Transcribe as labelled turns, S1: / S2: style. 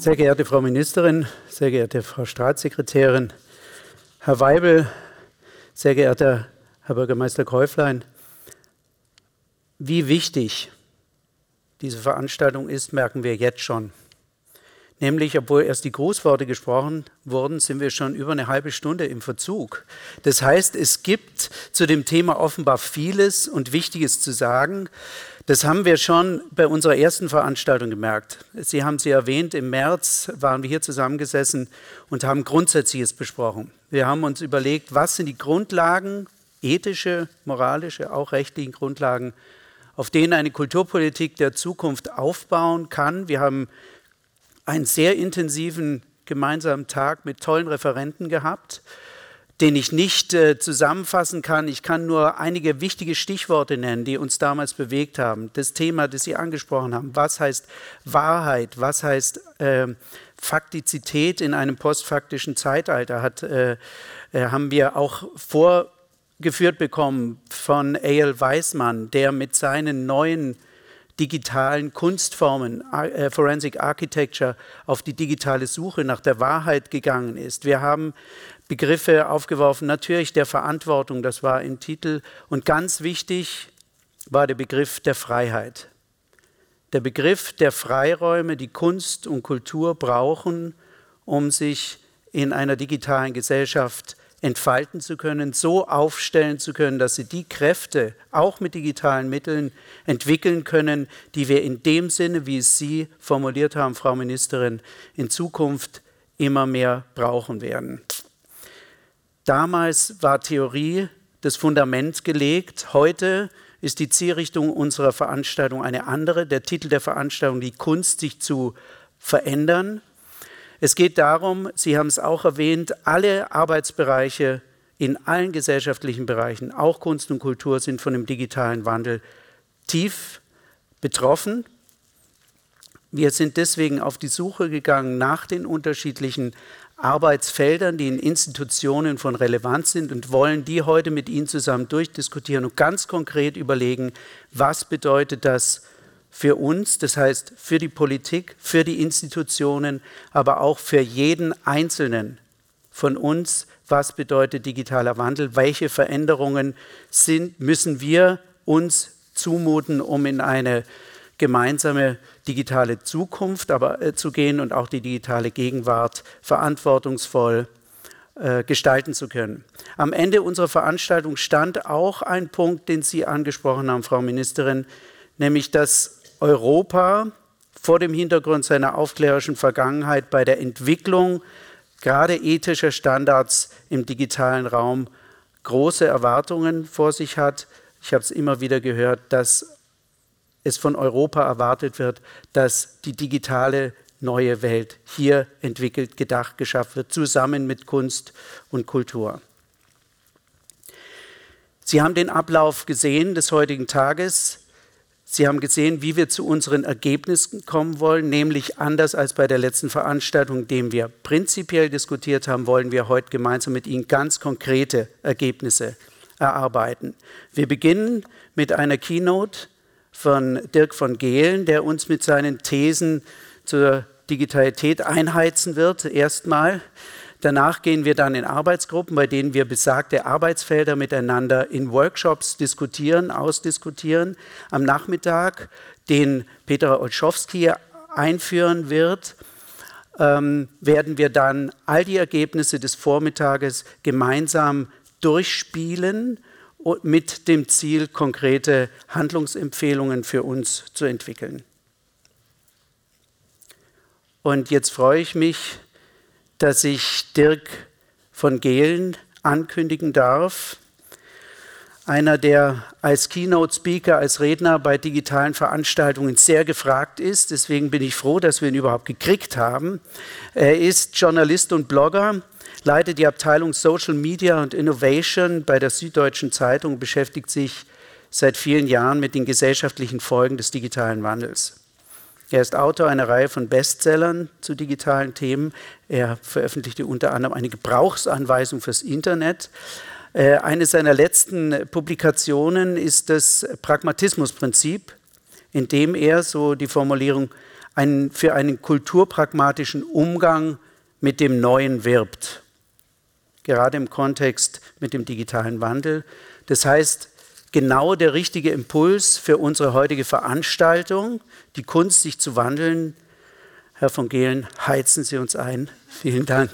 S1: Sehr geehrte Frau Ministerin, sehr geehrte Frau Staatssekretärin, Herr Weibel, sehr geehrter Herr Bürgermeister Käuflein, wie wichtig diese Veranstaltung ist, merken wir jetzt schon. Nämlich, obwohl erst die Grußworte gesprochen wurden, sind wir schon über eine halbe Stunde im Verzug. Das heißt, es gibt zu dem Thema offenbar vieles und Wichtiges zu sagen. Das haben wir schon bei unserer ersten Veranstaltung gemerkt. Sie haben sie erwähnt, im März waren wir hier zusammengesessen und haben Grundsätzliches besprochen. Wir haben uns überlegt, was sind die Grundlagen, ethische, moralische, auch rechtliche Grundlagen, auf denen eine Kulturpolitik der Zukunft aufbauen kann. Wir haben einen sehr intensiven gemeinsamen Tag mit tollen Referenten gehabt, den ich nicht äh, zusammenfassen kann. Ich kann nur einige wichtige Stichworte nennen, die uns damals bewegt haben. Das Thema, das Sie angesprochen haben. Was heißt Wahrheit? Was heißt äh, Faktizität in einem postfaktischen Zeitalter? Hat, äh, äh haben wir auch vorgeführt bekommen von A.L. Weismann, der mit seinen neuen digitalen Kunstformen, äh, Forensic Architecture, auf die digitale Suche nach der Wahrheit gegangen ist. Wir haben Begriffe aufgeworfen, natürlich der Verantwortung, das war im Titel. Und ganz wichtig war der Begriff der Freiheit. Der Begriff der Freiräume, die Kunst und Kultur brauchen, um sich in einer digitalen Gesellschaft entfalten zu können, so aufstellen zu können, dass sie die Kräfte auch mit digitalen Mitteln entwickeln können, die wir in dem Sinne, wie es Sie formuliert haben, Frau Ministerin, in Zukunft immer mehr brauchen werden. Damals war Theorie das Fundament gelegt. Heute ist die Zielrichtung unserer Veranstaltung eine andere. Der Titel der Veranstaltung, die Kunst, sich zu verändern. Es geht darum, Sie haben es auch erwähnt, alle Arbeitsbereiche in allen gesellschaftlichen Bereichen, auch Kunst und Kultur, sind von dem digitalen Wandel tief betroffen. Wir sind deswegen auf die Suche gegangen nach den unterschiedlichen Arbeitsfeldern, die in Institutionen von Relevanz sind und wollen die heute mit Ihnen zusammen durchdiskutieren und ganz konkret überlegen, was bedeutet das für uns, das heißt für die Politik, für die Institutionen, aber auch für jeden Einzelnen von uns, was bedeutet digitaler Wandel, welche Veränderungen sind, müssen wir uns zumuten, um in eine gemeinsame digitale Zukunft aber, äh, zu gehen und auch die digitale Gegenwart verantwortungsvoll äh, gestalten zu können. Am Ende unserer Veranstaltung stand auch ein Punkt, den Sie angesprochen haben, Frau Ministerin, nämlich dass Europa vor dem Hintergrund seiner aufklärerischen Vergangenheit bei der Entwicklung gerade ethischer Standards im digitalen Raum große Erwartungen vor sich hat. Ich habe es immer wieder gehört, dass es von Europa erwartet wird, dass die digitale neue Welt hier entwickelt, gedacht, geschafft wird, zusammen mit Kunst und Kultur. Sie haben den Ablauf gesehen des heutigen Tages. Sie haben gesehen, wie wir zu unseren Ergebnissen kommen wollen, nämlich anders als bei der letzten Veranstaltung, dem wir prinzipiell diskutiert haben, wollen wir heute gemeinsam mit Ihnen ganz konkrete Ergebnisse erarbeiten. Wir beginnen mit einer Keynote von Dirk von Gehlen, der uns mit seinen Thesen zur Digitalität einheizen wird, erstmal. Danach gehen wir dann in Arbeitsgruppen, bei denen wir besagte Arbeitsfelder miteinander in Workshops diskutieren, ausdiskutieren. Am Nachmittag, den Peter Olschowski einführen wird, ähm, werden wir dann all die Ergebnisse des Vormittages gemeinsam durchspielen mit dem Ziel, konkrete Handlungsempfehlungen für uns zu entwickeln. Und jetzt freue ich mich, dass ich Dirk von Gehlen ankündigen darf. Einer, der als Keynote-Speaker, als Redner bei digitalen Veranstaltungen sehr gefragt ist. Deswegen bin ich froh, dass wir ihn überhaupt gekriegt haben. Er ist Journalist und Blogger, leitet die Abteilung Social Media und Innovation bei der Süddeutschen Zeitung, beschäftigt sich seit vielen Jahren mit den gesellschaftlichen Folgen des digitalen Wandels. Er ist Autor einer Reihe von Bestsellern zu digitalen Themen. Er veröffentlichte unter anderem eine Gebrauchsanweisung fürs Internet. Äh, eine seiner letzten Publikationen ist das Pragmatismusprinzip, in dem er, so die Formulierung, einen, für einen kulturpragmatischen Umgang mit dem Neuen wirbt. Gerade im Kontext mit dem digitalen Wandel. Das heißt, genau der richtige Impuls für unsere heutige Veranstaltung, die Kunst, sich zu wandeln. Herr von Gehlen, heizen Sie uns ein. Vielen Dank.